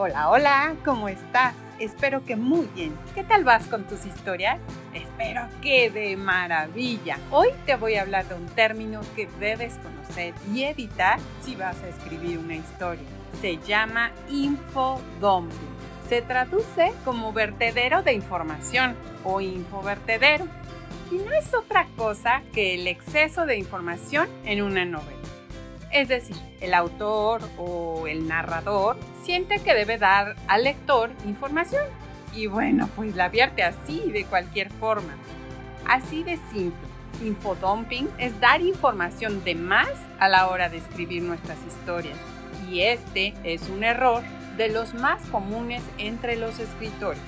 Hola, hola, ¿cómo estás? Espero que muy bien. ¿Qué tal vas con tus historias? Espero que de maravilla. Hoy te voy a hablar de un término que debes conocer y evitar si vas a escribir una historia. Se llama infodumping. Se traduce como vertedero de información o infovertedero. Y no es otra cosa que el exceso de información en una novela. Es decir, el autor o el narrador siente que debe dar al lector información y bueno, pues la vierte así de cualquier forma. Así de simple. Infodumping es dar información de más a la hora de escribir nuestras historias y este es un error de los más comunes entre los escritores.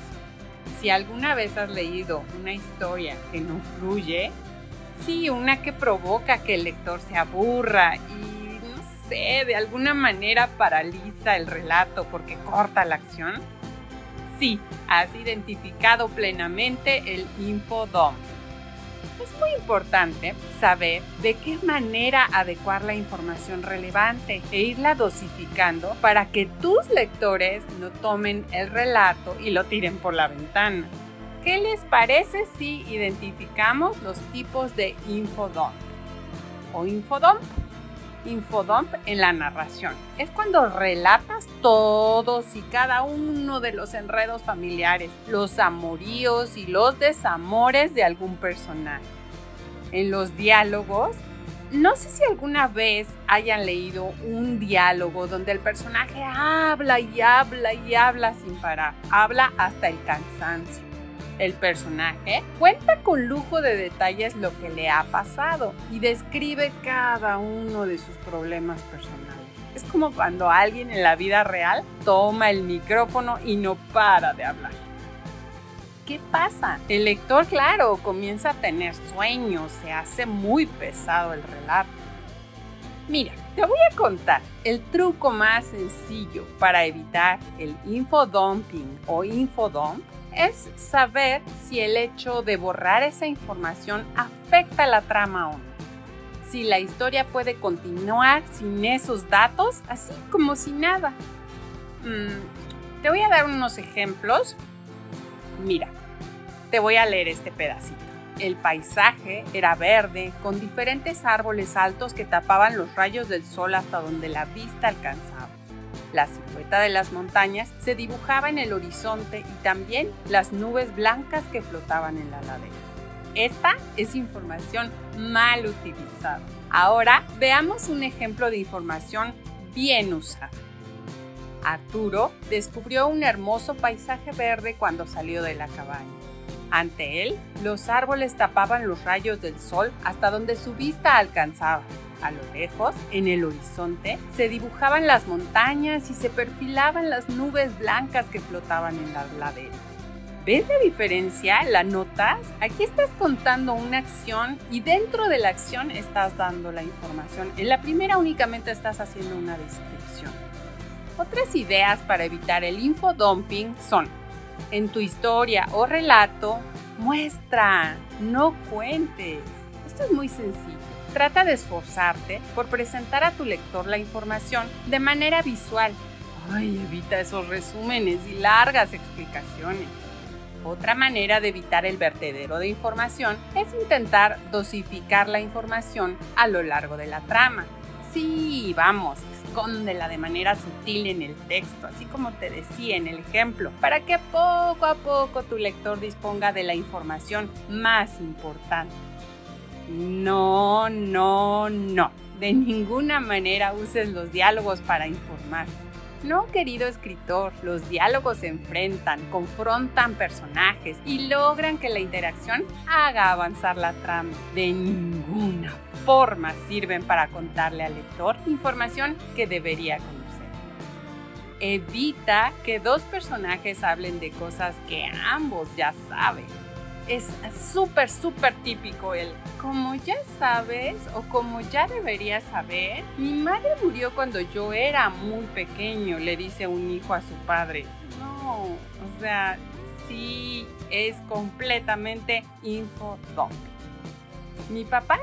Si alguna vez has leído una historia que no fluye, sí, una que provoca que el lector se aburra y de alguna manera paraliza el relato porque corta la acción? Sí, has identificado plenamente el infodom. Es muy importante saber de qué manera adecuar la información relevante e irla dosificando para que tus lectores no tomen el relato y lo tiren por la ventana. ¿Qué les parece si identificamos los tipos de infodom o infodump? Infodump en la narración. Es cuando relatas todos y cada uno de los enredos familiares, los amoríos y los desamores de algún personaje. En los diálogos, no sé si alguna vez hayan leído un diálogo donde el personaje habla y habla y habla sin parar, habla hasta el cansancio el personaje, cuenta con lujo de detalles lo que le ha pasado y describe cada uno de sus problemas personales. Es como cuando alguien en la vida real toma el micrófono y no para de hablar. ¿Qué pasa? El lector, claro, comienza a tener sueños, se hace muy pesado el relato. Mira, te voy a contar el truco más sencillo para evitar el infodumping o infodump es saber si el hecho de borrar esa información afecta la trama o no. Si la historia puede continuar sin esos datos, así como si nada. Mm, te voy a dar unos ejemplos. Mira, te voy a leer este pedacito. El paisaje era verde, con diferentes árboles altos que tapaban los rayos del sol hasta donde la vista alcanzaba. La silueta de las montañas se dibujaba en el horizonte y también las nubes blancas que flotaban en la ladera. Esta es información mal utilizada. Ahora veamos un ejemplo de información bien usada. Arturo descubrió un hermoso paisaje verde cuando salió de la cabaña. Ante él, los árboles tapaban los rayos del sol hasta donde su vista alcanzaba. A lo lejos, en el horizonte, se dibujaban las montañas y se perfilaban las nubes blancas que flotaban en la ladera. ¿Ves la diferencia? ¿La notas? Aquí estás contando una acción y dentro de la acción estás dando la información. En la primera únicamente estás haciendo una descripción. Otras ideas para evitar el infodumping son, en tu historia o relato, muestra, no cuentes. Esto es muy sencillo. Trata de esforzarte por presentar a tu lector la información de manera visual. Ay, evita esos resúmenes y largas explicaciones. Otra manera de evitar el vertedero de información es intentar dosificar la información a lo largo de la trama. Sí, vamos, escóndela de manera sutil en el texto, así como te decía en el ejemplo, para que poco a poco tu lector disponga de la información más importante. No, no, no. De ninguna manera uses los diálogos para informar. No, querido escritor, los diálogos enfrentan, confrontan personajes y logran que la interacción haga avanzar la trama. De ninguna forma sirven para contarle al lector información que debería conocer. Evita que dos personajes hablen de cosas que ambos ya saben es súper, súper típico el, como ya sabes o como ya deberías saber, mi madre murió cuando yo era muy pequeño, le dice un hijo a su padre. No, o sea, sí es completamente infodump. Mi papá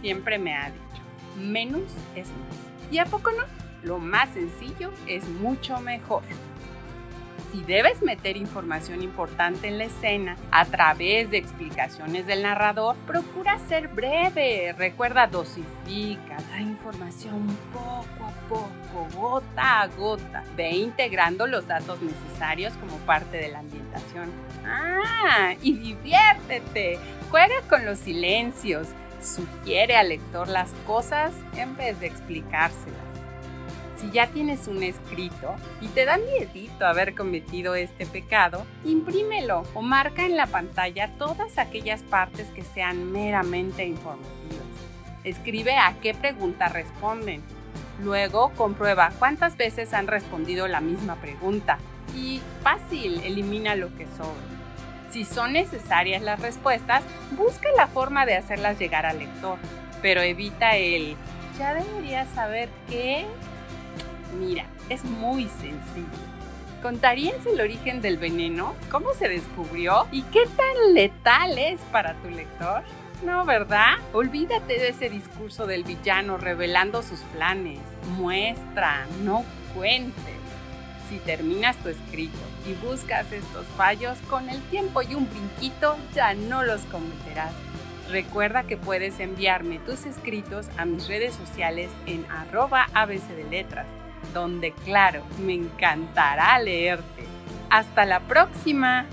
siempre me ha dicho, menos es más. ¿Y a poco no? Lo más sencillo es mucho mejor. Si debes meter información importante en la escena a través de explicaciones del narrador, procura ser breve. Recuerda, dosifica, da información poco a poco, gota a gota. Ve integrando los datos necesarios como parte de la ambientación. Ah, y diviértete. Juega con los silencios. Sugiere al lector las cosas en vez de explicárselas si ya tienes un escrito y te da miedito haber cometido este pecado, imprímelo o marca en la pantalla todas aquellas partes que sean meramente informativas. Escribe a qué pregunta responden. Luego comprueba cuántas veces han respondido la misma pregunta y fácil, elimina lo que sobra. Si son necesarias las respuestas, busca la forma de hacerlas llegar al lector, pero evita el ya deberías saber qué Mira, es muy sencillo. ¿Contarías el origen del veneno? ¿Cómo se descubrió? ¿Y qué tan letal es para tu lector? No, ¿verdad? Olvídate de ese discurso del villano revelando sus planes. Muestra, no cuentes. Si terminas tu escrito y buscas estos fallos, con el tiempo y un brinquito ya no los cometerás. Recuerda que puedes enviarme tus escritos a mis redes sociales en arroba abc de letras donde claro, me encantará leerte. Hasta la próxima.